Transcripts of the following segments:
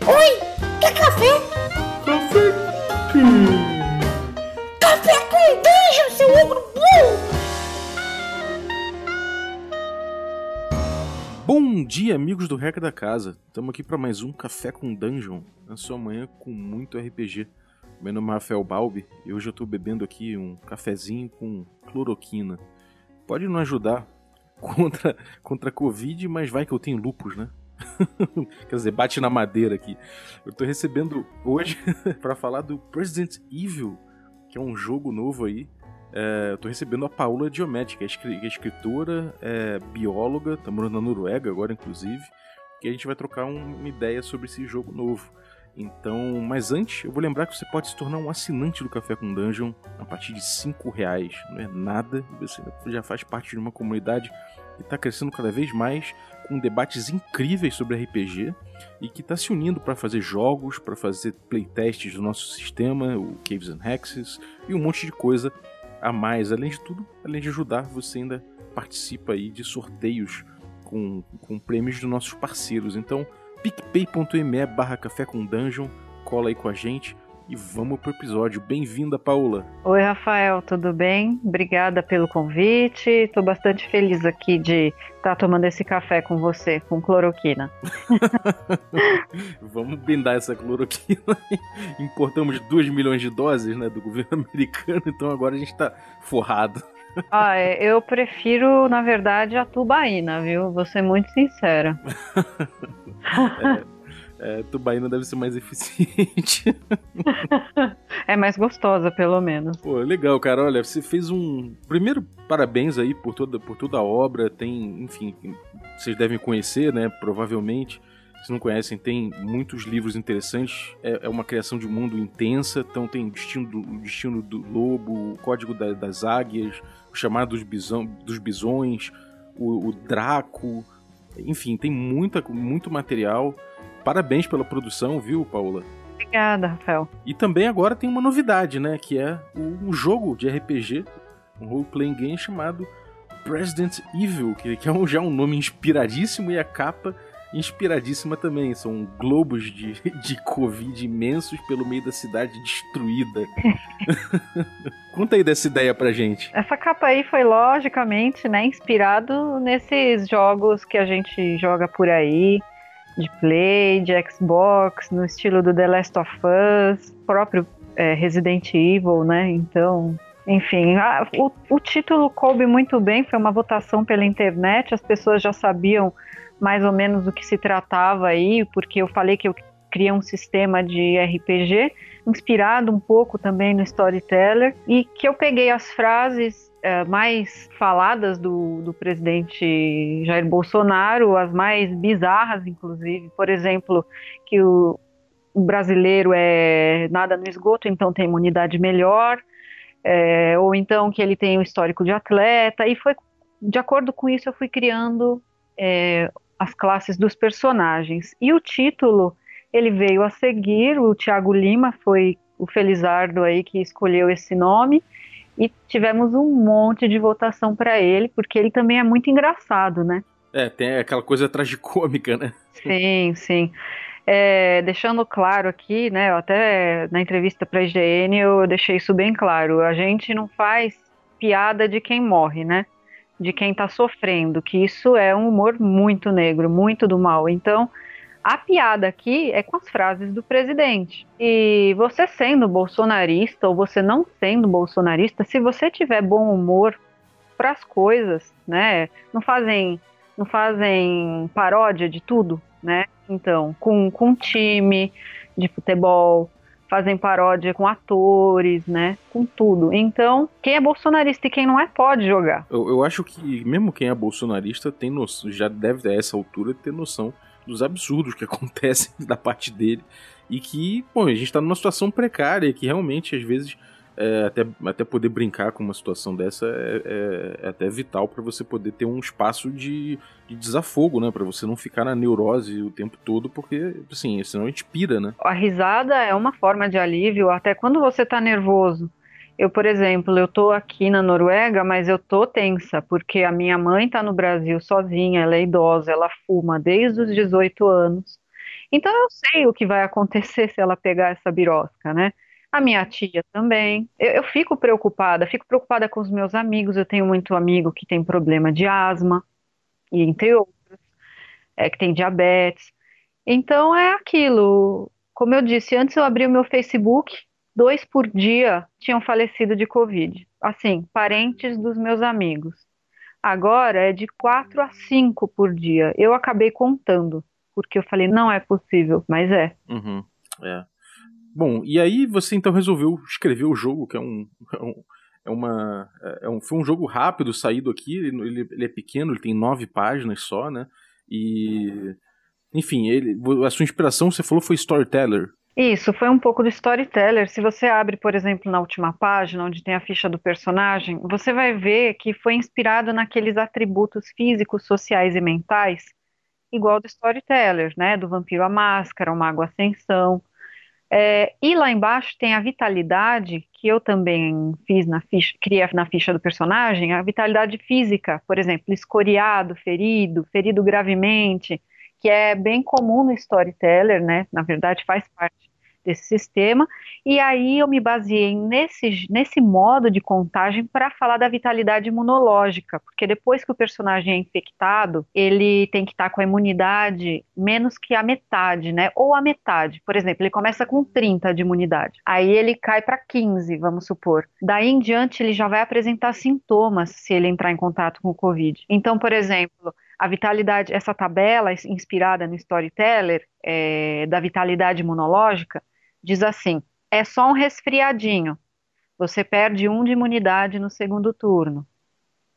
Oi, quer café? Café? Hum. Café com dungeon, seu ogro burro! Bom dia, amigos do Reca da Casa. Estamos aqui para mais um Café com Dungeon, na sua manhã com muito RPG. Meu nome é Rafael Balbi e hoje eu estou bebendo aqui um cafezinho com cloroquina. Pode não ajudar contra, contra a Covid, mas vai que eu tenho lupus, né? Quer dizer, bate na madeira aqui. Eu tô recebendo hoje para falar do Resident Evil, que é um jogo novo aí. É, eu tô recebendo a Paula Diometti, que é escritora, é bióloga, tá morando na Noruega agora, inclusive. Que a gente vai trocar um, uma ideia sobre esse jogo novo. Então, mas antes, eu vou lembrar que você pode se tornar um assinante do Café com Dungeon a partir de 5 reais. Não é nada, você já faz parte de uma comunidade que está crescendo cada vez mais, com debates incríveis sobre RPG e que está se unindo para fazer jogos, para fazer playtests do nosso sistema, o Caves and Hexes e um monte de coisa a mais. Além de tudo, além de ajudar, você ainda participa aí de sorteios com, com prêmios dos nossos parceiros. Então, picpay.me barra café com dungeon, cola aí com a gente e vamos pro episódio. Bem-vinda, Paula. Oi, Rafael, tudo bem? Obrigada pelo convite. Estou bastante feliz aqui de estar tá tomando esse café com você, com cloroquina. vamos brindar essa cloroquina. Importamos 2 milhões de doses né, do governo americano, então agora a gente está forrado. Ah, é, eu prefiro, na verdade, a tubaína, viu? Vou ser muito sincera. é, é, tubaína deve ser mais eficiente. é mais gostosa, pelo menos. Pô, legal, cara. Olha, você fez um. Primeiro, parabéns aí por toda, por toda a obra. Tem, enfim, vocês devem conhecer, né? Provavelmente. Se não conhecem, tem muitos livros interessantes. É, é uma criação de mundo intensa. Então tem o Destino do, Destino do Lobo, o Código da, das Águias, o Chamado dos, bisão, dos Bisões, o, o Draco. Enfim, tem muita, muito material. Parabéns pela produção, viu, Paula? Obrigada, Rafael. E também agora tem uma novidade, né? Que é um jogo de RPG, um role-playing game chamado President Evil, que, que é um, já um nome inspiradíssimo e a capa inspiradíssima também. São globos de, de Covid imensos pelo meio da cidade destruída. Conta aí dessa ideia pra gente. Essa capa aí foi logicamente, né, inspirado nesses jogos que a gente joga por aí, de Play, de Xbox, no estilo do The Last of Us, próprio é, Resident Evil, né? Então, enfim, a, o, o título coube muito bem, foi uma votação pela internet, as pessoas já sabiam mais ou menos do que se tratava aí, porque eu falei que eu criei um sistema de RPG inspirado um pouco também no Storyteller e que eu peguei as frases é, mais faladas do, do presidente Jair Bolsonaro, as mais bizarras, inclusive. Por exemplo, que o, o brasileiro é nada no esgoto, então tem imunidade melhor. É, ou então que ele tem o histórico de atleta, e foi de acordo com isso eu fui criando é, as classes dos personagens. E o título, ele veio a seguir, o Tiago Lima foi o Felizardo aí que escolheu esse nome, e tivemos um monte de votação para ele, porque ele também é muito engraçado, né? É, tem aquela coisa tragicômica, né? Sim, sim. É, deixando claro aqui, né, até na entrevista para a IGN eu deixei isso bem claro, a gente não faz piada de quem morre, né? de quem está sofrendo, que isso é um humor muito negro, muito do mal. Então, a piada aqui é com as frases do presidente. E você sendo bolsonarista ou você não sendo bolsonarista, se você tiver bom humor para as coisas, né? Não fazem não fazem paródia de tudo, né? Então, com com time de futebol, fazem paródia com atores, né? Com tudo. Então, quem é bolsonarista e quem não é, pode jogar. Eu, eu acho que mesmo quem é bolsonarista tem noção, já deve a essa altura ter noção dos absurdos que acontecem da parte dele. E que, bom, a gente tá numa situação precária que realmente, às vezes, é, até, até poder brincar com uma situação dessa é, é, é até vital para você poder ter um espaço de, de desafogo, né? Para você não ficar na neurose o tempo todo, porque, assim, senão a gente pira, né? A risada é uma forma de alívio, até quando você tá nervoso. Eu, por exemplo, eu tô aqui na Noruega, mas eu tô tensa, porque a minha mãe tá no Brasil sozinha, ela é idosa, ela fuma desde os 18 anos. Então eu sei o que vai acontecer se ela pegar essa birosca, né? A minha tia também. Eu, eu, fico preocupada, fico preocupada com os meus amigos. Eu tenho muito amigo que tem problema de asma, e entre outros, é, que tem diabetes. Então é aquilo. Como eu disse, antes eu abri o meu Facebook, dois por dia tinham falecido de Covid. Assim, parentes dos meus amigos. Agora é de quatro a cinco por dia. Eu acabei contando, porque eu falei, não é possível, mas é. Uhum, é. Bom, e aí você então resolveu escrever o jogo, que é um. É, um, é uma, é um, foi um jogo rápido saído aqui, ele, ele, é pequeno, ele tem nove páginas só, né? E. Enfim, ele, a sua inspiração, você falou, foi Storyteller. Isso, foi um pouco do storyteller. Se você abre, por exemplo, na última página, onde tem a ficha do personagem, você vai ver que foi inspirado naqueles atributos físicos, sociais e mentais, igual do storyteller, né? Do vampiro à máscara, o mago ascensão. É, e lá embaixo tem a vitalidade, que eu também fiz na ficha, criei na ficha do personagem, a vitalidade física, por exemplo, escoriado, ferido, ferido gravemente, que é bem comum no storyteller, né? Na verdade, faz parte desse sistema. E aí eu me baseei nesse, nesse modo de contagem para falar da vitalidade imunológica, porque depois que o personagem é infectado, ele tem que estar tá com a imunidade menos que a metade, né? Ou a metade. Por exemplo, ele começa com 30 de imunidade. Aí ele cai para 15, vamos supor. Daí em diante ele já vai apresentar sintomas se ele entrar em contato com o COVID. Então, por exemplo, a vitalidade, essa tabela inspirada no Storyteller, é, da vitalidade imunológica, diz assim: é só um resfriadinho. Você perde um de imunidade no segundo turno.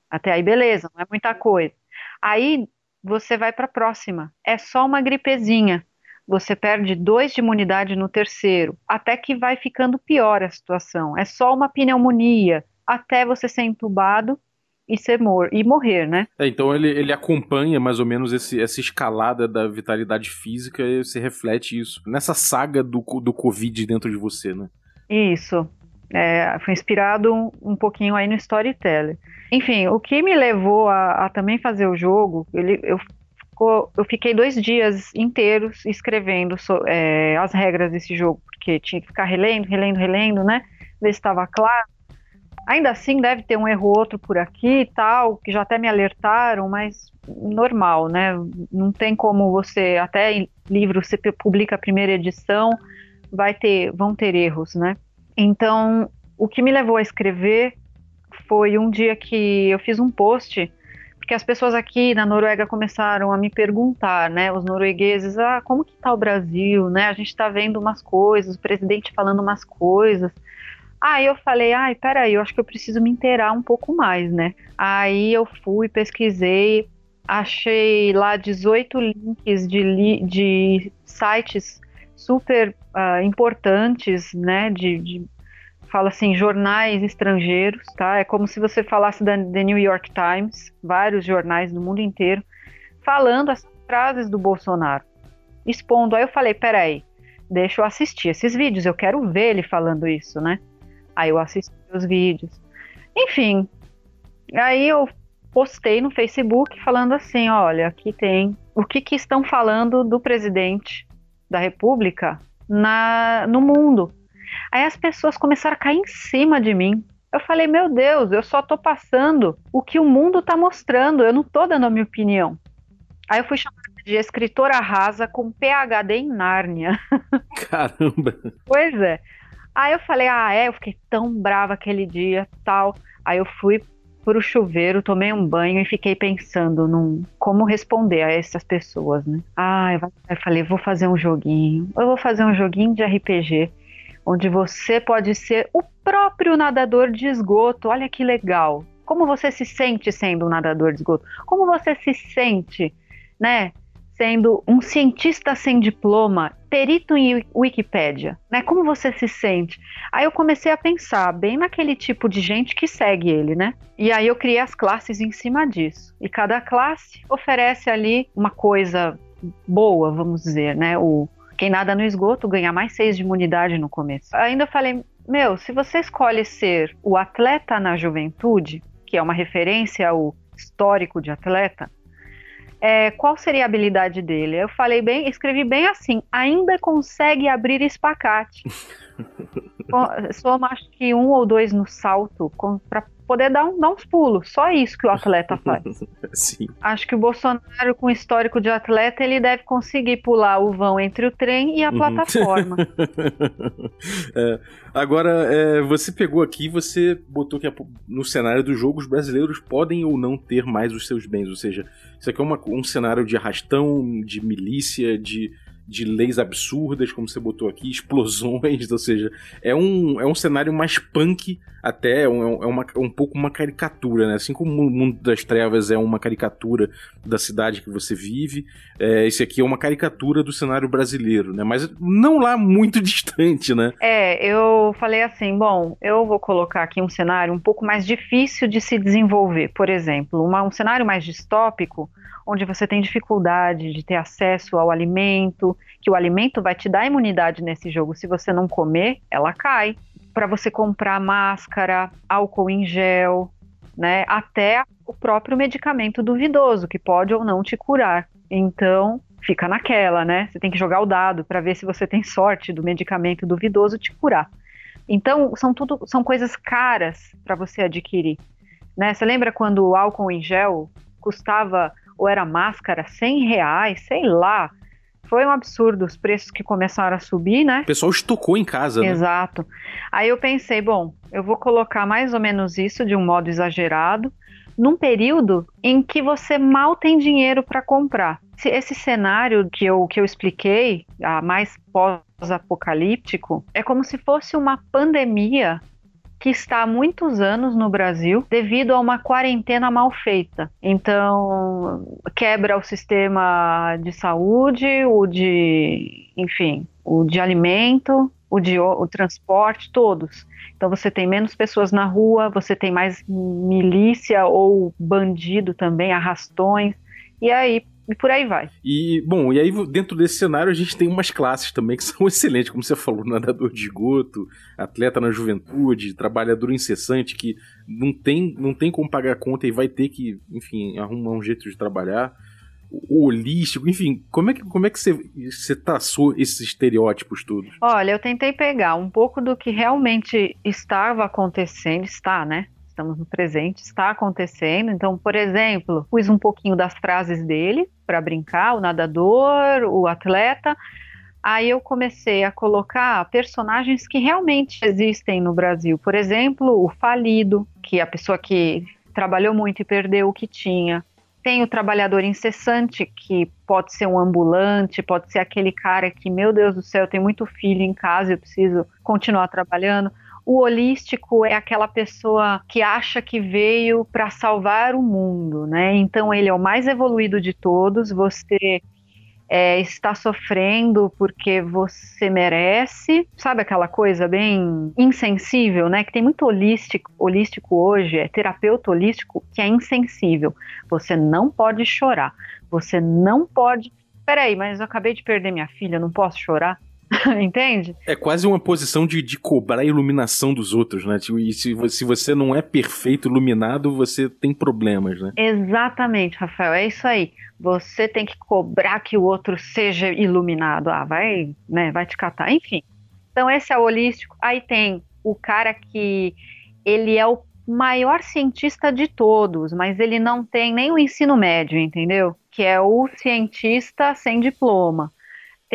Até aí, beleza, não é muita coisa. Aí você vai para a próxima. É só uma gripezinha. Você perde dois de imunidade no terceiro. Até que vai ficando pior a situação. É só uma pneumonia. Até você ser entubado e ser mor e morrer, né? É, então ele, ele acompanha mais ou menos esse, essa escalada da vitalidade física e se reflete isso nessa saga do, do Covid dentro de você, né? Isso. É, foi inspirado um, um, pouquinho aí no Storyteller. Enfim, o que me levou a, a também fazer o jogo, ele, eu, ficou, eu fiquei dois dias inteiros escrevendo so, é, as regras desse jogo, porque tinha que ficar relendo, relendo, relendo, né? Ver se estava claro. Ainda assim, deve ter um erro outro por aqui e tal, que já até me alertaram, mas normal, né? Não tem como você, até livro você publica a primeira edição, vai ter, vão ter erros, né? Então, o que me levou a escrever foi um dia que eu fiz um post, porque as pessoas aqui na Noruega começaram a me perguntar, né, os noruegueses, ah, como que tá o Brasil, né? A gente está vendo umas coisas, o presidente falando umas coisas. Aí eu falei, ai, peraí, eu acho que eu preciso me inteirar um pouco mais, né? Aí eu fui, pesquisei, achei lá 18 links de, li de sites super uh, importantes, né? De, de, fala assim, jornais estrangeiros, tá? É como se você falasse da The New York Times, vários jornais do mundo inteiro, falando as frases do Bolsonaro, expondo. Aí eu falei, peraí, deixa eu assistir esses vídeos, eu quero ver ele falando isso, né? Aí eu assisti os vídeos. Enfim, aí eu postei no Facebook falando assim: olha, aqui tem o que, que estão falando do presidente da República na, no mundo. Aí as pessoas começaram a cair em cima de mim. Eu falei, meu Deus, eu só tô passando o que o mundo tá mostrando, eu não tô dando a minha opinião. Aí eu fui chamada de escritora rasa com PhD em Nárnia. Caramba! Pois é. Aí eu falei, ah, é, eu fiquei tão brava aquele dia, tal. Aí eu fui pro chuveiro, tomei um banho e fiquei pensando num como responder a essas pessoas, né? Ah, eu, falei, vou fazer um joguinho. Eu vou fazer um joguinho de RPG onde você pode ser o próprio nadador de esgoto. Olha que legal. Como você se sente sendo um nadador de esgoto? Como você se sente, né? Sendo um cientista sem diploma, perito em Wikipédia, né? Como você se sente? Aí eu comecei a pensar bem naquele tipo de gente que segue ele, né? E aí eu criei as classes em cima disso. E cada classe oferece ali uma coisa boa, vamos dizer, né? O quem nada no esgoto ganha mais seis de imunidade no começo. Ainda falei, meu, se você escolhe ser o atleta na juventude, que é uma referência ao histórico de atleta, é, qual seria a habilidade dele? Eu falei bem, escrevi bem assim, ainda consegue abrir espacate. Soma acho que um ou dois no salto para poder dar, um, dar uns pulos. Só isso que o atleta faz. Sim. Acho que o Bolsonaro, com histórico de atleta, ele deve conseguir pular o vão entre o trem e a uhum. plataforma. é, agora, é, você pegou aqui você botou que no cenário do jogo os brasileiros podem ou não ter mais os seus bens. Ou seja, isso aqui é uma, um cenário de arrastão, de milícia, de de leis absurdas, como você botou aqui, explosões, ou seja, é um, é um cenário mais punk até, é, um, é uma, um pouco uma caricatura, né? Assim como o Mundo das Trevas é uma caricatura da cidade que você vive, é, esse aqui é uma caricatura do cenário brasileiro, né? Mas não lá muito distante, né? É, eu falei assim, bom, eu vou colocar aqui um cenário um pouco mais difícil de se desenvolver, por exemplo, uma, um cenário mais distópico, onde você tem dificuldade de ter acesso ao alimento, que o alimento vai te dar imunidade nesse jogo. Se você não comer, ela cai. Para você comprar máscara, álcool em gel, né, até o próprio medicamento duvidoso, que pode ou não te curar. Então, fica naquela, né? Você tem que jogar o dado para ver se você tem sorte do medicamento duvidoso te curar. Então, são tudo são coisas caras para você adquirir. Né? Você lembra quando o álcool em gel custava ou era máscara, 100 reais, sei lá. Foi um absurdo os preços que começaram a subir, né? O pessoal estocou em casa, né? Exato. Aí eu pensei, bom, eu vou colocar mais ou menos isso de um modo exagerado, num período em que você mal tem dinheiro para comprar. Esse cenário que eu, que eu expliquei, a mais pós-apocalíptico, é como se fosse uma pandemia que está há muitos anos no Brasil devido a uma quarentena mal feita. Então, quebra o sistema de saúde, o de, enfim, o de alimento, o de o transporte, todos. Então você tem menos pessoas na rua, você tem mais milícia ou bandido também, arrastões. E aí e por aí vai. E, bom, e aí dentro desse cenário a gente tem umas classes também que são excelentes, como você falou, nadador de esgoto, atleta na juventude, trabalhador incessante que não tem, não tem como pagar conta e vai ter que, enfim, arrumar um jeito de trabalhar. O holístico, enfim, como é que, como é que você, você traçou esses estereótipos todos? Olha, eu tentei pegar um pouco do que realmente estava acontecendo, está, né? Estamos no presente, está acontecendo. Então, por exemplo, pus um pouquinho das frases dele para brincar, o nadador, o atleta. Aí eu comecei a colocar personagens que realmente existem no Brasil. Por exemplo, o falido, que é a pessoa que trabalhou muito e perdeu o que tinha. Tem o trabalhador incessante, que pode ser um ambulante, pode ser aquele cara que, meu Deus do céu, tem muito filho em casa, eu preciso continuar trabalhando. O holístico é aquela pessoa que acha que veio para salvar o mundo, né? Então ele é o mais evoluído de todos. Você é, está sofrendo porque você merece, sabe aquela coisa bem insensível, né? Que tem muito holístico, holístico hoje, é terapeuta holístico que é insensível. Você não pode chorar, você não pode. Peraí, mas eu acabei de perder minha filha, não posso chorar? Entende? É quase uma posição de, de cobrar a iluminação dos outros, né? Tipo, e se, se você não é perfeito iluminado, você tem problemas, né? Exatamente, Rafael. É isso aí. Você tem que cobrar que o outro seja iluminado. Ah, vai, né? Vai te catar. Enfim. Então, esse é o holístico. Aí tem o cara que ele é o maior cientista de todos, mas ele não tem nem o ensino médio, entendeu? Que é o cientista sem diploma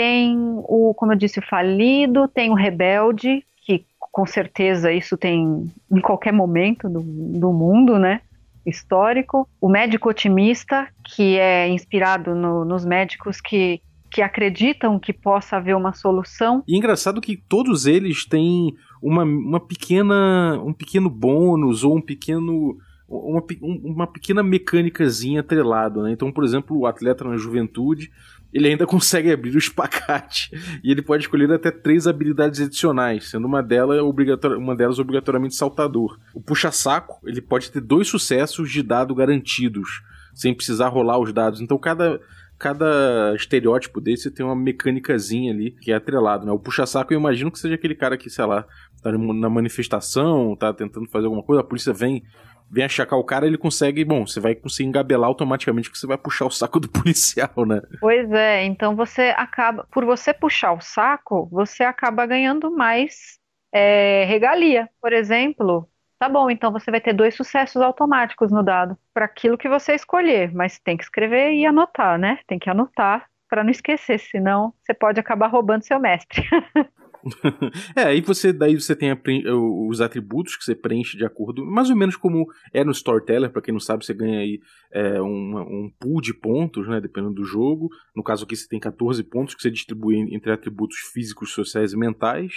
tem o, como eu disse, o falido, tem o rebelde, que com certeza isso tem em qualquer momento do, do mundo, né? Histórico. O médico otimista, que é inspirado no, nos médicos que, que acreditam que possa haver uma solução. E engraçado que todos eles têm uma, uma pequena, um pequeno bônus ou um pequeno uma, uma pequena mecânicazinha atrelado, né? Então, por exemplo, o atleta na juventude ele ainda consegue abrir o espacate e ele pode escolher até três habilidades adicionais, sendo uma, delas, obrigator... uma delas obrigatoriamente saltador. O puxa-saco, ele pode ter dois sucessos de dado garantidos, sem precisar rolar os dados. Então cada, cada estereótipo desse tem uma mecânicazinha ali que é atrelado, né? O puxa-saco eu imagino que seja aquele cara que, sei lá, tá na manifestação, tá tentando fazer alguma coisa, a polícia vem vem achacar o cara, ele consegue, bom, você vai conseguir engabelar automaticamente que você vai puxar o saco do policial, né? Pois é, então você acaba, por você puxar o saco, você acaba ganhando mais é, regalia. Por exemplo, tá bom, então você vai ter dois sucessos automáticos no dado para aquilo que você escolher, mas tem que escrever e anotar, né? Tem que anotar para não esquecer, senão você pode acabar roubando seu mestre. é, aí você daí você tem os atributos que você preenche de acordo, mais ou menos como é no Storyteller, para quem não sabe, você ganha aí é, um, um pool de pontos, né, dependendo do jogo. No caso aqui você tem 14 pontos que você distribui entre atributos físicos, sociais e mentais.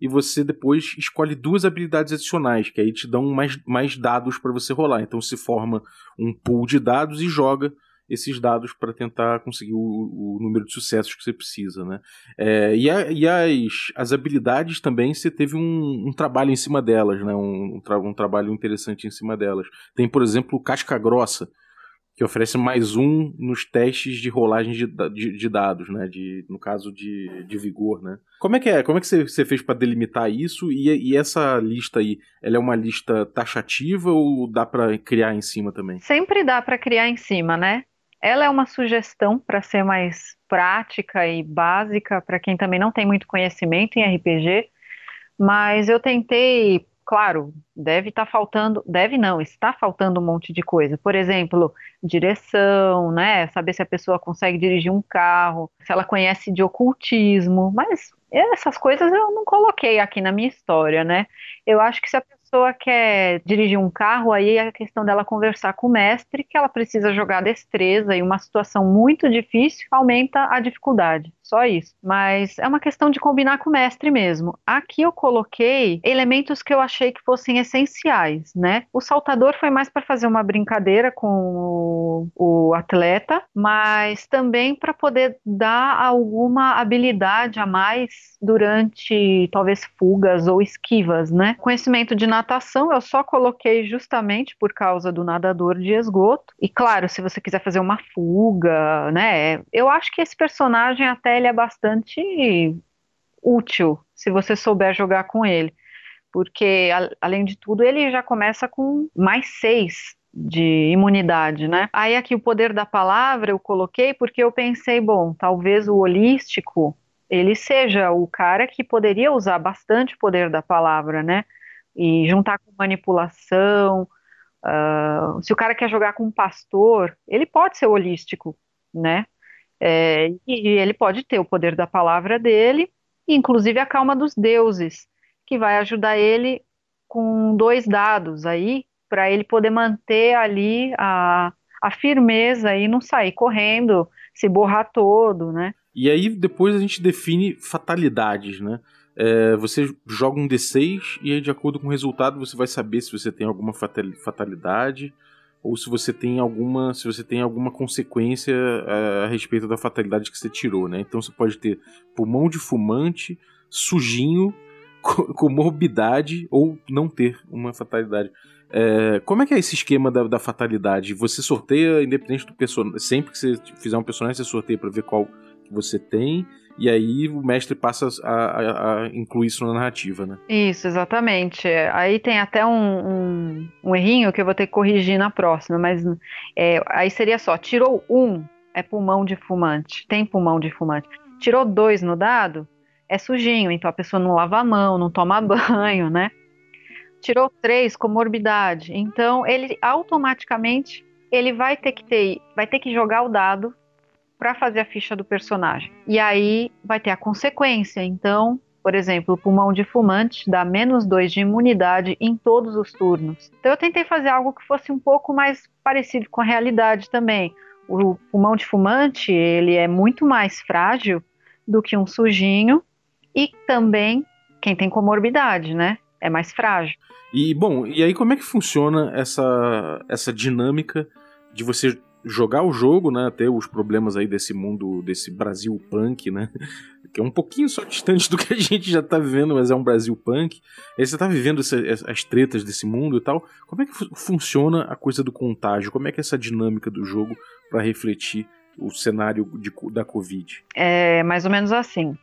E você depois escolhe duas habilidades adicionais, que aí te dão mais, mais dados para você rolar. Então se forma um pool de dados e joga esses dados para tentar conseguir o, o, número de sucessos que você precisa, né? É, e, a, e as, as habilidades também você teve um, um trabalho em cima delas, né? Um, um, tra um, trabalho interessante em cima delas. Tem, por exemplo, Casca Grossa, que oferece mais um nos testes de rolagem de, de, de dados, né? De, no caso de, de vigor, né? Como é que é? Como é que você, você fez para delimitar isso? E, e, essa lista aí, ela é uma lista taxativa ou dá para criar em cima também? Sempre dá para criar em cima, né? Ela é uma sugestão para ser mais prática e básica para quem também não tem muito conhecimento em RPG, mas eu tentei, claro, deve estar tá faltando, deve não, está faltando um monte de coisa. Por exemplo, direção, né? Saber se a pessoa consegue dirigir um carro, se ela conhece de ocultismo, mas essas coisas eu não coloquei aqui na minha história, né? Eu acho que se a pessoa pessoa quer dirigir um carro, aí é a questão dela conversar com o mestre, que ela precisa jogar destreza e uma situação muito difícil aumenta a dificuldade só isso. Mas é uma questão de combinar com o mestre mesmo. Aqui eu coloquei elementos que eu achei que fossem essenciais, né? O saltador foi mais para fazer uma brincadeira com o, o atleta, mas também para poder dar alguma habilidade a mais durante talvez fugas ou esquivas, né? Conhecimento de natação eu só coloquei justamente por causa do nadador de esgoto. E claro, se você quiser fazer uma fuga, né? Eu acho que esse personagem até ele é bastante útil se você souber jogar com ele. Porque, a, além de tudo, ele já começa com mais seis de imunidade, né? Aí aqui o poder da palavra eu coloquei porque eu pensei, bom, talvez o holístico ele seja o cara que poderia usar bastante o poder da palavra, né? E juntar com manipulação. Uh, se o cara quer jogar com um pastor, ele pode ser holístico, né? É, e ele pode ter o poder da palavra dele, inclusive a calma dos deuses, que vai ajudar ele com dois dados aí, para ele poder manter ali a, a firmeza e não sair correndo, se borrar todo, né? E aí depois a gente define fatalidades, né? É, você joga um D6 e aí de acordo com o resultado você vai saber se você tem alguma fatalidade ou se você tem alguma, se você tem alguma consequência a, é, a respeito da fatalidade que você tirou, né? Então você pode ter pulmão de fumante, sujinho, comorbidade ou não ter uma fatalidade. É, como é que é esse esquema da, da, fatalidade? Você sorteia independente do personagem. Sempre que você fizer um personagem, você sorteia para ver qual que você tem e aí o mestre passa a, a, a, incluir isso na narrativa, né? Isso, exatamente. Aí tem até um, um, um errinho que eu vou ter que corrigir na próxima, mas é, aí seria só, tirou um, é pulmão de fumante, tem pulmão de fumante. Tirou dois no dado, é sujinho, então a pessoa não lava a mão, não toma banho, né? Tirou três, comorbidade. Então ele automaticamente ele vai ter que ter, vai ter que jogar o dado para fazer a ficha do personagem. E aí vai ter a consequência. Então, por exemplo, o pulmão de fumante dá menos 2 de imunidade em todos os turnos. Então eu tentei fazer algo que fosse um pouco mais parecido com a realidade também. O pulmão de fumante, ele é muito mais frágil do que um sujinho e também quem tem comorbidade, né? É mais frágil. E bom, e aí como é que funciona essa essa dinâmica de você jogar o jogo, né, ter os problemas aí desse mundo, desse Brasil punk, né, que é um pouquinho só distante do que a gente já tá vivendo, mas é um Brasil punk. Aí você tá vivendo essa, as tretas desse mundo e tal. Como é que funciona a coisa do contágio? Como é que é essa dinâmica do jogo para refletir o cenário de, da Covid? É mais ou menos assim.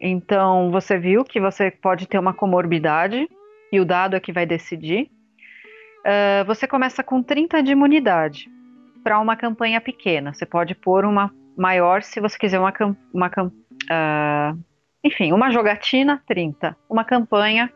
Então, você viu que você pode ter uma comorbidade e o dado é que vai decidir. Uh, você começa com 30 de imunidade para uma campanha pequena. Você pode pôr uma maior se você quiser uma, uma uh, enfim, uma jogatina 30, uma campanha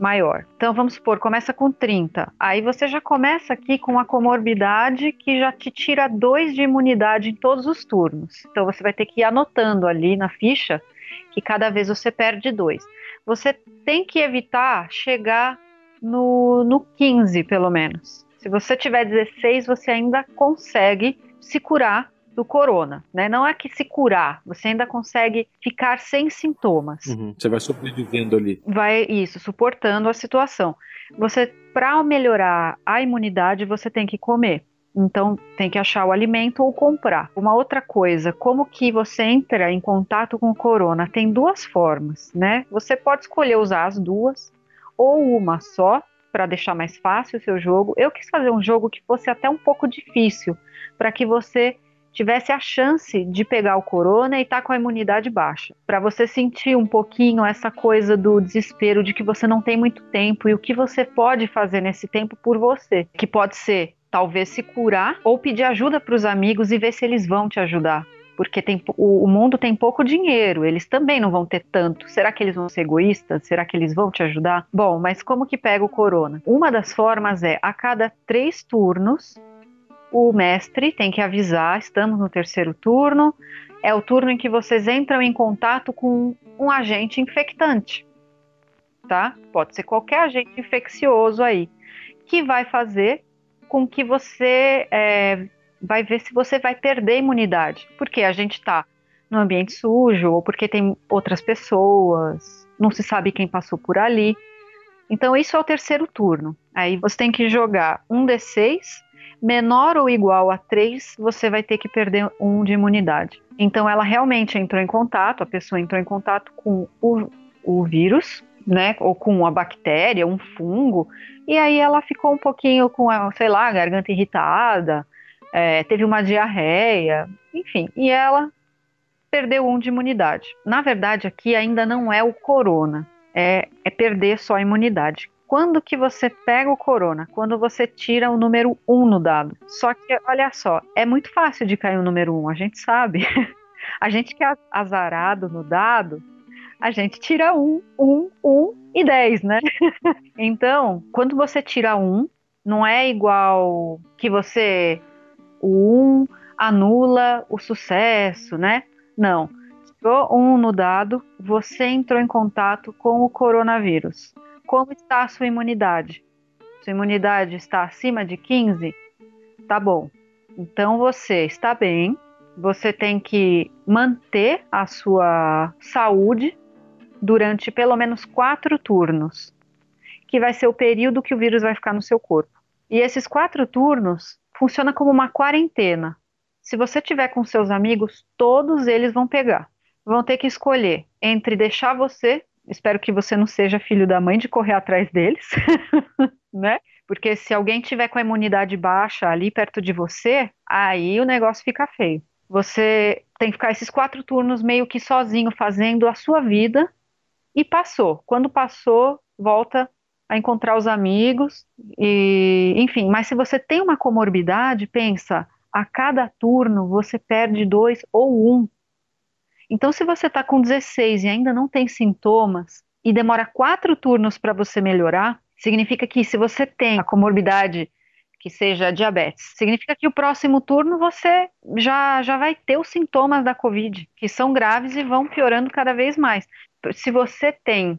maior. Então vamos supor, começa com 30. Aí você já começa aqui com uma comorbidade que já te tira 2 de imunidade em todos os turnos. Então você vai ter que ir anotando ali na ficha que cada vez você perde 2. Você tem que evitar chegar no, no 15, pelo menos. Se você tiver 16, você ainda consegue se curar do corona, né? Não é que se curar, você ainda consegue ficar sem sintomas. Uhum, você vai sobrevivendo ali. Vai isso, suportando a situação. Você para melhorar a imunidade, você tem que comer. Então tem que achar o alimento ou comprar. Uma outra coisa, como que você entra em contato com o corona? Tem duas formas, né? Você pode escolher usar as duas ou uma só para deixar mais fácil o seu jogo. Eu quis fazer um jogo que fosse até um pouco difícil, para que você tivesse a chance de pegar o corona e estar tá com a imunidade baixa, para você sentir um pouquinho essa coisa do desespero de que você não tem muito tempo e o que você pode fazer nesse tempo por você, que pode ser talvez se curar ou pedir ajuda para os amigos e ver se eles vão te ajudar. Porque tem, o, o mundo tem pouco dinheiro, eles também não vão ter tanto. Será que eles vão ser egoístas? Será que eles vão te ajudar? Bom, mas como que pega o corona? Uma das formas é a cada três turnos o mestre tem que avisar: estamos no terceiro turno, é o turno em que vocês entram em contato com um agente infectante, tá? Pode ser qualquer agente infeccioso aí, que vai fazer com que você é, vai ver se você vai perder imunidade, porque a gente está no ambiente sujo ou porque tem outras pessoas, não se sabe quem passou por ali. Então, isso é o terceiro turno. Aí você tem que jogar um D6 menor ou igual a 3, você vai ter que perder 1 de imunidade. Então ela realmente entrou em contato, a pessoa entrou em contato com o, o vírus, né, ou com uma bactéria, um fungo, e aí ela ficou um pouquinho com, sei lá, garganta irritada, é, teve uma diarreia, enfim, e ela perdeu um de imunidade. Na verdade, aqui ainda não é o corona, é, é perder só a imunidade. Quando que você pega o corona? Quando você tira o número 1 no dado. Só que, olha só, é muito fácil de cair o número 1, a gente sabe. a gente que é azarado no dado, a gente tira 1, 1, 1 e 10, né? então, quando você tira 1, não é igual que você o 1 anula o sucesso, né? Não. Tirou 1 no dado, você entrou em contato com o coronavírus. Como está a sua imunidade? Sua imunidade está acima de 15? Tá bom. Então você está bem, você tem que manter a sua saúde durante pelo menos quatro turnos, que vai ser o período que o vírus vai ficar no seu corpo. E esses quatro turnos funciona como uma quarentena. Se você tiver com seus amigos, todos eles vão pegar. Vão ter que escolher entre deixar você espero que você não seja filho da mãe de correr atrás deles, né? Porque se alguém tiver com a imunidade baixa ali perto de você, aí o negócio fica feio. Você tem que ficar esses quatro turnos meio que sozinho fazendo a sua vida e passou. Quando passou, volta a encontrar os amigos e, enfim. Mas se você tem uma comorbidade, pensa, a cada turno você perde dois ou um então, se você está com 16 e ainda não tem sintomas e demora quatro turnos para você melhorar, significa que se você tem a comorbidade que seja diabetes, significa que o próximo turno você já, já vai ter os sintomas da Covid, que são graves e vão piorando cada vez mais. Se você tem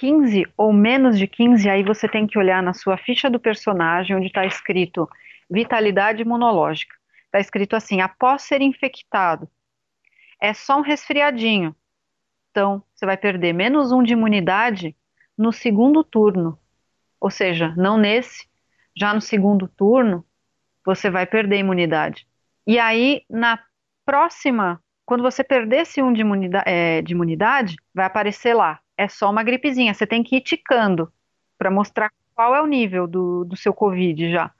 15 ou menos de 15, aí você tem que olhar na sua ficha do personagem, onde está escrito vitalidade imunológica. Está escrito assim: após ser infectado é só um resfriadinho. Então, você vai perder menos um de imunidade no segundo turno. Ou seja, não nesse, já no segundo turno, você vai perder imunidade. E aí, na próxima, quando você perder esse um de imunidade, é, de imunidade, vai aparecer lá. É só uma gripezinha. Você tem que ir ticando para mostrar qual é o nível do, do seu Covid já.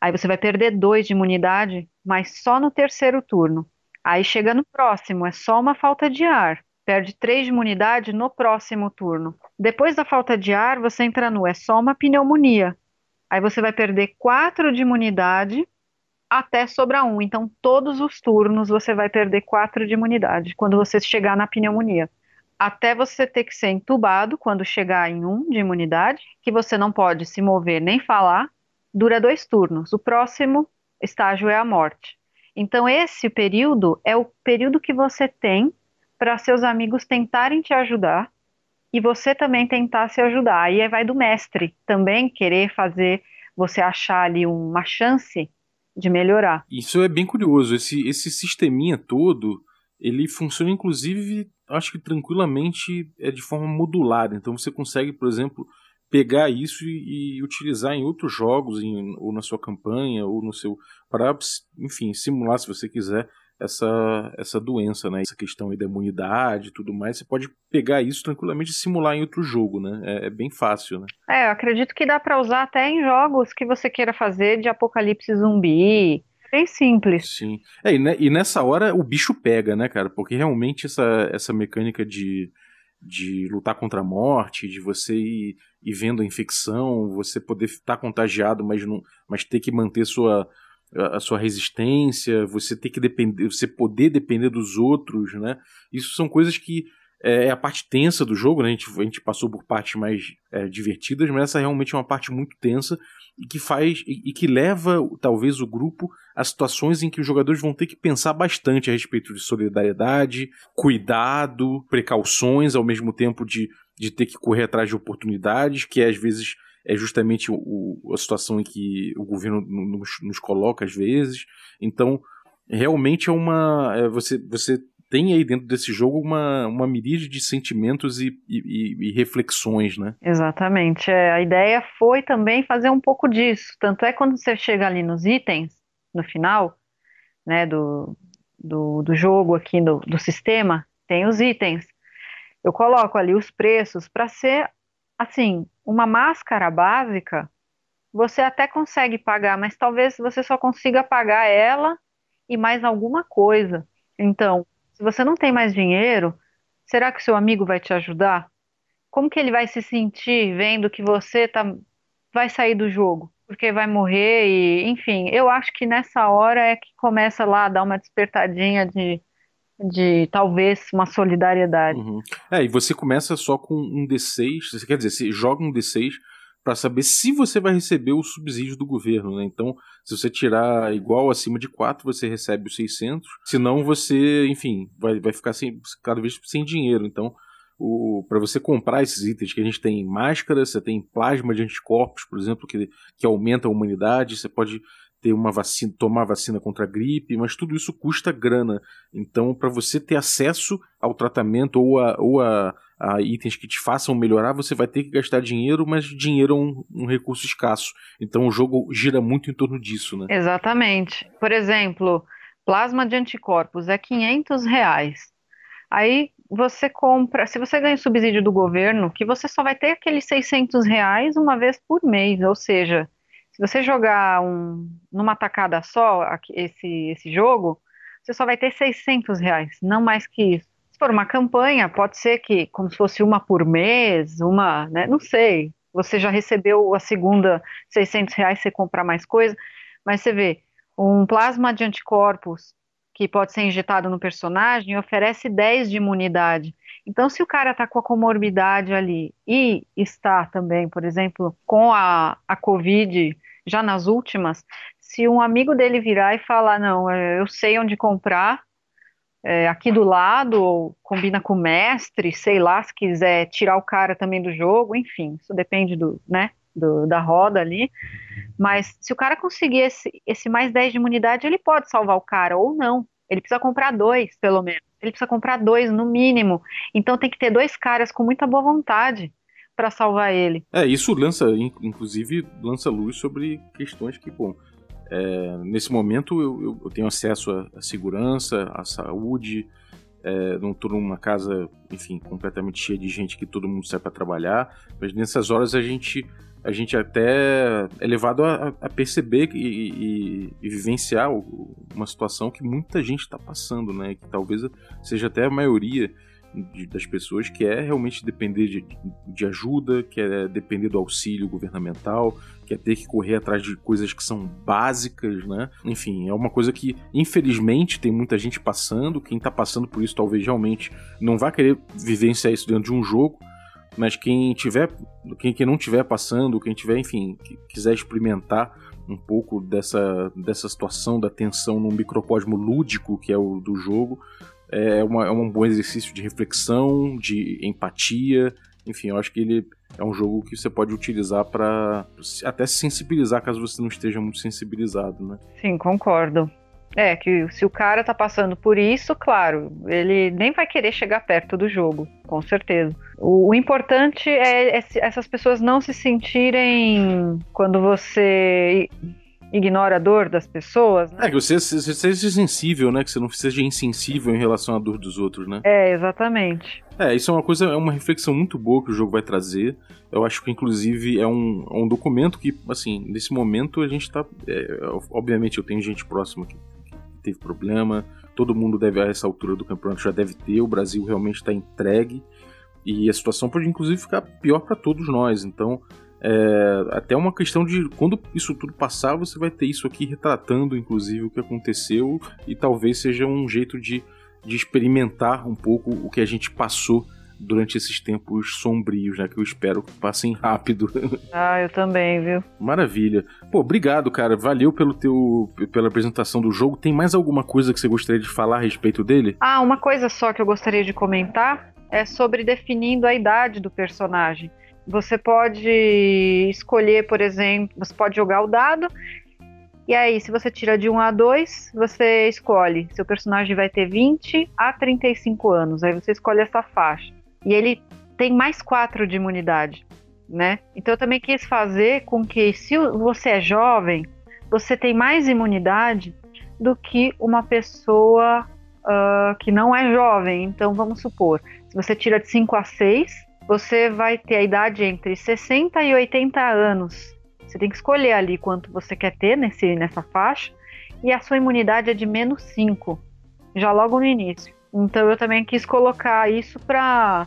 Aí você vai perder dois de imunidade, mas só no terceiro turno. Aí chega no próximo, é só uma falta de ar. Perde 3 de imunidade no próximo turno. Depois da falta de ar, você entra no é só uma pneumonia. Aí você vai perder 4 de imunidade até sobrar 1. Então, todos os turnos você vai perder 4 de imunidade quando você chegar na pneumonia. Até você ter que ser entubado quando chegar em 1 de imunidade, que você não pode se mover nem falar, dura dois turnos. O próximo estágio é a morte. Então, esse período é o período que você tem para seus amigos tentarem te ajudar e você também tentar se ajudar. Aí vai do mestre também querer fazer você achar ali uma chance de melhorar. Isso é bem curioso. Esse, esse sisteminha todo, ele funciona inclusive, acho que tranquilamente é de forma modular. Então você consegue, por exemplo, pegar isso e, e utilizar em outros jogos, em, ou na sua campanha, ou no seu. para, enfim, simular, se você quiser, essa, essa doença, né? Essa questão aí da imunidade e tudo mais. Você pode pegar isso tranquilamente e simular em outro jogo, né? É, é bem fácil, né? É, acredito que dá para usar até em jogos que você queira fazer de apocalipse zumbi. Bem simples. Sim. É, e, né, e nessa hora o bicho pega, né, cara? Porque realmente essa, essa mecânica de, de lutar contra a morte, de você ir, ir vendo a infecção, você poder estar tá contagiado, mas, não, mas ter que manter sua, a sua resistência, você ter que depender, você poder depender dos outros, né? Isso são coisas que é, é a parte tensa do jogo, né? A gente, a gente passou por partes mais é, divertidas, mas essa realmente é uma parte muito tensa e que faz e, e, que leva talvez o grupo a situações em que os jogadores vão ter que pensar bastante a respeito de solidariedade, cuidado, precauções, ao mesmo tempo de, de ter que correr atrás de oportunidades, que às vezes é justamente o, a situação em que o governo nos, nos coloca às vezes. Então, realmente é uma. É, você, você tem aí dentro desse jogo uma, uma miríade de sentimentos e, e, e reflexões, né? Exatamente. É, a ideia foi também fazer um pouco disso. Tanto é quando você chega ali nos itens, no final, né, do, do, do jogo aqui, do, do sistema, tem os itens. Eu coloco ali os preços para ser, assim, uma máscara básica, você até consegue pagar, mas talvez você só consiga pagar ela e mais alguma coisa. Então, você não tem mais dinheiro, será que seu amigo vai te ajudar? Como que ele vai se sentir vendo que você tá, vai sair do jogo? Porque vai morrer e, enfim, eu acho que nessa hora é que começa lá a dar uma despertadinha de, de talvez uma solidariedade. Uhum. É, e você começa só com um D6, você quer dizer, você joga um D6 para saber se você vai receber o subsídio do governo, né? Então, se você tirar igual acima de 4, você recebe os 600, senão você, enfim, vai, vai ficar sem, cada vez sem dinheiro. Então, para você comprar esses itens que a gente tem máscara, você tem plasma de anticorpos, por exemplo, que, que aumenta a imunidade, você pode ter uma vacina, tomar vacina contra a gripe, mas tudo isso custa grana. Então, para você ter acesso ao tratamento ou a, ou a, a, itens que te façam melhorar, você vai ter que gastar dinheiro, mas dinheiro é um, um, recurso escasso. Então, o jogo gira muito em torno disso, né? Exatamente. Por exemplo, plasma de anticorpos é 500 reais. Aí você compra, se você ganha subsídio do governo, que você só vai ter aqueles 600 reais uma vez por mês, ou seja, se você jogar um, numa tacada só esse, esse jogo, você só vai ter 600 reais, não mais que isso. For uma campanha, pode ser que, como se fosse uma por mês, uma, né, não sei, você já recebeu a segunda 600 reais, você comprar mais coisa, mas você vê, um plasma de anticorpos que pode ser injetado no personagem oferece 10 de imunidade. Então, se o cara está com a comorbidade ali e está também, por exemplo, com a, a Covid já nas últimas, se um amigo dele virar e falar, não, é, eu sei onde comprar, é, aqui do lado, ou combina com o mestre, sei lá, se quiser tirar o cara também do jogo, enfim, isso depende do, né, do, da roda ali. Mas se o cara conseguir esse, esse mais 10 de imunidade, ele pode salvar o cara, ou não. Ele precisa comprar dois, pelo menos. Ele precisa comprar dois, no mínimo. Então tem que ter dois caras com muita boa vontade para salvar ele. É, isso lança, inclusive, lança luz sobre questões que, bom, é, nesse momento eu, eu, tenho acesso à, segurança, à saúde, é, não estou numa casa, enfim, completamente cheia de gente que todo mundo sai para trabalhar, mas nessas horas a gente a gente até é levado a, a perceber e, e, e, vivenciar uma situação que muita gente está passando, né? Que talvez seja até a maioria de, das pessoas, que é realmente depender de, de ajuda, que é depender do auxílio governamental, que é ter que correr atrás de coisas que são básicas, né? Enfim, é uma coisa que, infelizmente, tem muita gente passando. Quem tá passando por isso talvez realmente não vá querer vivenciar isso dentro de um jogo. Mas quem tiver, quem, quem não tiver passando, quem tiver, enfim, quiser experimentar um pouco dessa, dessa situação da tensão num microcosmo lúdico que é o do jogo, é, uma, é um bom exercício de reflexão, de empatia. Enfim, eu acho que ele é um jogo que você pode utilizar para até se sensibilizar caso você não esteja muito sensibilizado, né? Sim, concordo. É, que se o cara tá passando por isso, claro, ele nem vai querer chegar perto do jogo, com certeza. O, o importante é, é essas pessoas não se sentirem quando você ignora a dor das pessoas, né? É, que você, você seja sensível, né? Que você não seja insensível em relação à dor dos outros, né? É, exatamente. É, isso é uma coisa, é uma reflexão muito boa que o jogo vai trazer. Eu acho que, inclusive, é um, é um documento que, assim, nesse momento a gente tá. É, obviamente, eu tenho gente próxima que, que teve problema, todo mundo deve, a essa altura do campeonato, já deve ter, o Brasil realmente está entregue. E a situação pode, inclusive, ficar pior para todos nós. Então, é, até uma questão de quando isso tudo passar, você vai ter isso aqui retratando, inclusive, o que aconteceu e talvez seja um jeito de, de experimentar um pouco o que a gente passou durante esses tempos sombrios, né? Que eu espero que passem rápido. Ah, eu também, viu? Maravilha. Pô, obrigado, cara. Valeu pelo teu, pela apresentação do jogo. Tem mais alguma coisa que você gostaria de falar a respeito dele? Ah, uma coisa só que eu gostaria de comentar é sobre definindo a idade do personagem. Você pode escolher, por exemplo, você pode jogar o dado. E aí, se você tira de 1 a 2, você escolhe. Seu personagem vai ter 20 a 35 anos. Aí você escolhe essa faixa. E ele tem mais 4 de imunidade, né? Então eu também quis fazer com que, se você é jovem, você tem mais imunidade do que uma pessoa uh, que não é jovem. Então vamos supor, se você tira de 5 a 6, você vai ter a idade entre 60 e 80 anos. Você tem que escolher ali quanto você quer ter nesse, nessa faixa. E a sua imunidade é de menos 5, já logo no início. Então eu também quis colocar isso para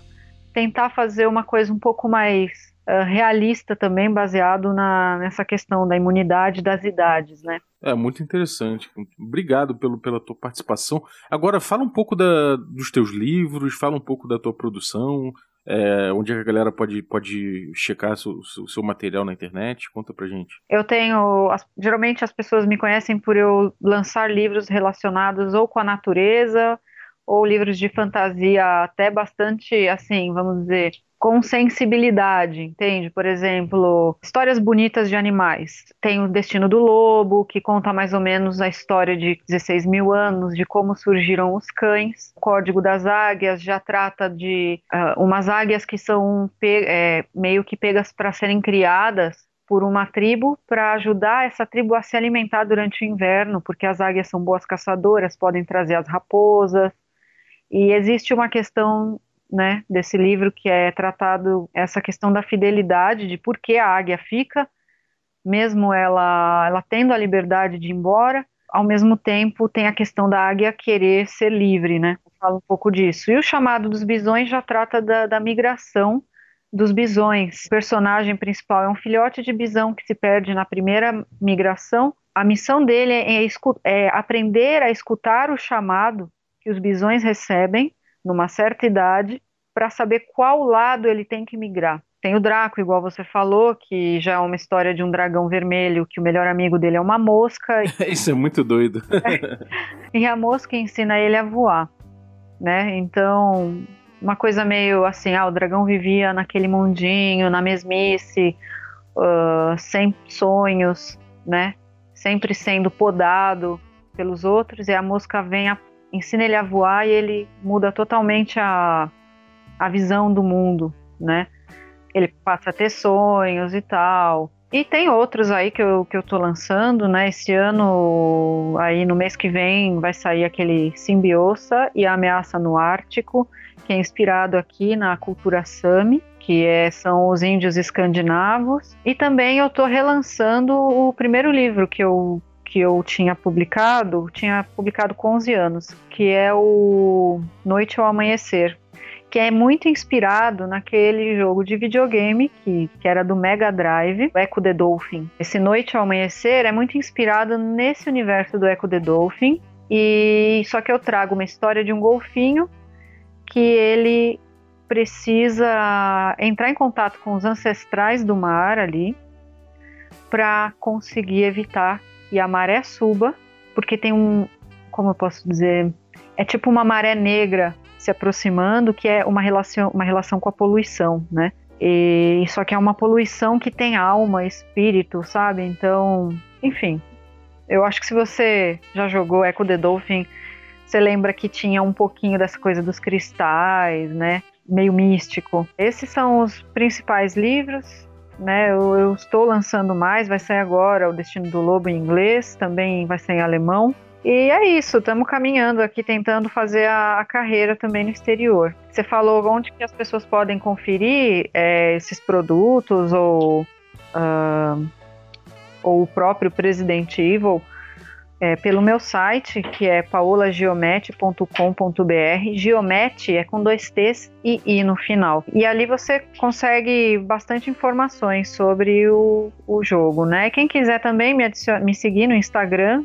tentar fazer uma coisa um pouco mais uh, realista também, baseado na, nessa questão da imunidade das idades, né? É muito interessante. Obrigado pelo, pela tua participação. Agora fala um pouco da, dos teus livros, fala um pouco da tua produção, é, onde a galera pode, pode checar o seu, seu, material na internet? Conta pra gente. Eu tenho. As, geralmente as pessoas me conhecem por eu lançar livros relacionados ou com a natureza, ou livros de fantasia até bastante, assim, vamos dizer, com sensibilidade, entende? Por exemplo, histórias bonitas de animais. Tem o Destino do Lobo, que conta mais ou menos a história de 16 mil anos, de como surgiram os cães. O Código das Águias já trata de uh, umas águias que são é, meio que pegas para serem criadas por uma tribo para ajudar essa tribo a se alimentar durante o inverno, porque as águias são boas caçadoras, podem trazer as raposas. E existe uma questão né, desse livro que é tratado essa questão da fidelidade, de por que a águia fica, mesmo ela, ela tendo a liberdade de ir embora, ao mesmo tempo tem a questão da águia querer ser livre, né? Fala um pouco disso. E o chamado dos bisões já trata da, da migração dos bisões. O personagem principal é um filhote de bisão que se perde na primeira migração. A missão dele é, é, é aprender a escutar o chamado que os bisões recebem numa certa idade para saber qual lado ele tem que migrar. Tem o Draco, igual você falou, que já é uma história de um dragão vermelho, que o melhor amigo dele é uma mosca. Isso é muito doido. e a mosca ensina ele a voar, né? Então, uma coisa meio assim, ah, o dragão vivia naquele mundinho, na mesmice, uh, sem sonhos, né? Sempre sendo podado pelos outros, e a mosca vem a ensina ele a voar e ele muda totalmente a, a visão do mundo, né? Ele passa a ter sonhos e tal. E tem outros aí que eu, que eu tô lançando, né? Esse ano, aí no mês que vem, vai sair aquele Simbiosa e a Ameaça no Ártico, que é inspirado aqui na cultura Sami, que é, são os índios escandinavos. E também eu tô relançando o primeiro livro que eu que eu tinha publicado, tinha publicado com 11 anos, que é o Noite ao Amanhecer. que é muito inspirado naquele jogo de videogame que, que era do Mega Drive, o Echo the Dolphin. Esse Noite ao Amanhecer é muito inspirado nesse universo do Echo the Dolphin, e só que eu trago uma história de um golfinho que ele precisa entrar em contato com os ancestrais do mar ali para conseguir evitar que a maré suba, porque tem um, como eu posso dizer, é tipo uma maré negra se aproximando, que é uma relação, uma relação com a poluição, né? E só que é uma poluição que tem alma, espírito, sabe? Então, enfim, eu acho que se você já jogou Echo the Dolphin, você lembra que tinha um pouquinho dessa coisa dos cristais, né? Meio místico. Esses são os principais livros, né? Eu, eu estou lançando mais, vai sair agora O Destino do Lobo em inglês, também vai sair em alemão. E é isso, estamos caminhando aqui tentando fazer a, a, carreira também no exterior. Você falou onde que as pessoas podem conferir é, esses produtos ou, uh, ou o próprio President Evil é, pelo meu site, que é paolageomete.com.br. Geomete é com dois T's e I no final. E ali você consegue bastante informações sobre o, o jogo, né? Quem quiser também me, me seguir no Instagram,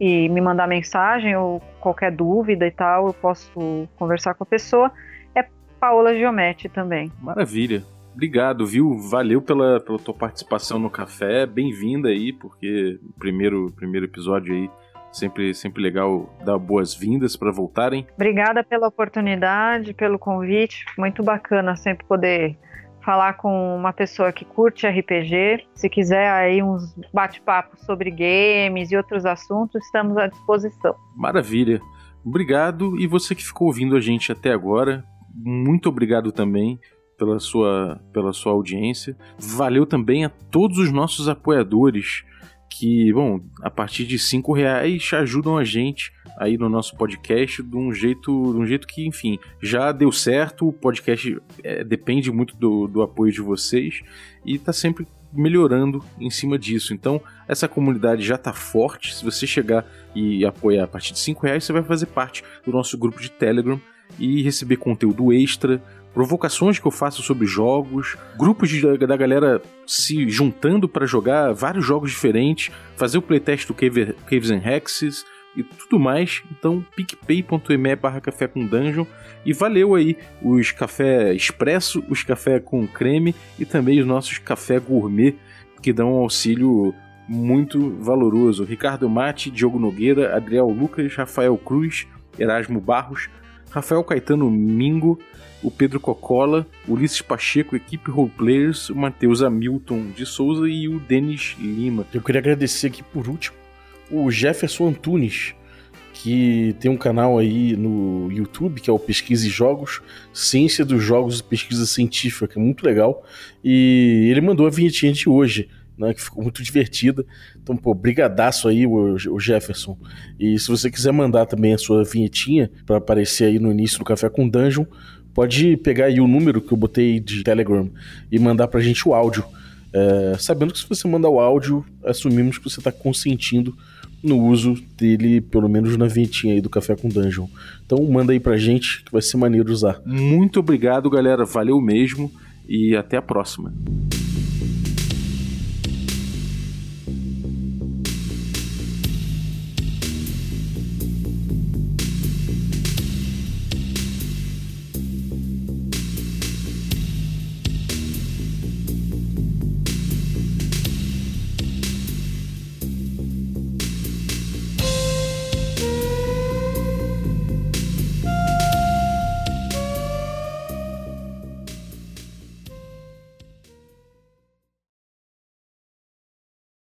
e me mandar mensagem ou qualquer dúvida e tal, eu posso conversar com a pessoa. É Paola Geomete também. Maravilha. Obrigado, viu? Valeu pela, pela tua participação no café. Bem-vinda aí, porque o primeiro, primeiro episódio aí sempre, sempre legal dar boas-vindas para voltarem. Obrigada pela oportunidade, pelo convite. Muito bacana sempre poder falar com uma pessoa que curte RPG. Se quiser aí uns bate-papos sobre games e outros assuntos, estamos à disposição. Maravilha. Obrigado e você que ficou ouvindo a gente até agora, muito obrigado também pela sua, pela sua audiência. Valeu também a todos os nossos apoiadores que, bom, a partir de cinco reais ajudam a gente aí no nosso podcast de um jeito, de um jeito que, enfim, já deu certo. O podcast é, depende muito do, do apoio de vocês e está sempre melhorando em cima disso. Então, essa comunidade já está forte. Se você chegar e apoiar a partir de cinco reais, você vai fazer parte do nosso grupo de Telegram e receber conteúdo extra, provocações que eu faço sobre jogos, grupos de, da galera se juntando para jogar vários jogos diferentes, fazer o playtest do Cave, Caves and Hexes e tudo mais. Então, picpay.me barra café com dungeon. E valeu aí os café expresso, os café com creme e também os nossos café gourmet que dão um auxílio muito valoroso. Ricardo Mate, Diogo Nogueira, Adriel Lucas, Rafael Cruz, Erasmo Barros, Rafael Caetano Mingo, o Pedro Cocola, Ulisses Pacheco, equipe Roleplayers, o Matheus Hamilton de Souza e o Denis Lima. Eu queria agradecer aqui por último o Jefferson Antunes, que tem um canal aí no YouTube que é o Pesquisa e Jogos, Ciência dos Jogos e Pesquisa Científica, é muito legal. E ele mandou a vinhetinha de hoje né, que ficou muito divertida. Então, pô, brigadaço aí, o, o, Jefferson. E se você quiser mandar também a sua vinhetinha para aparecer aí no início do Café com Dungeon, pode pegar aí o número que eu botei de Telegram e mandar pra gente o áudio. É, sabendo que se você mandar o áudio, assumimos que você está consentindo no uso dele, pelo menos na vinhetinha aí do Café com Dungeon. Então manda aí pra gente que vai ser maneiro usar. Muito obrigado, galera. Valeu mesmo e até a próxima.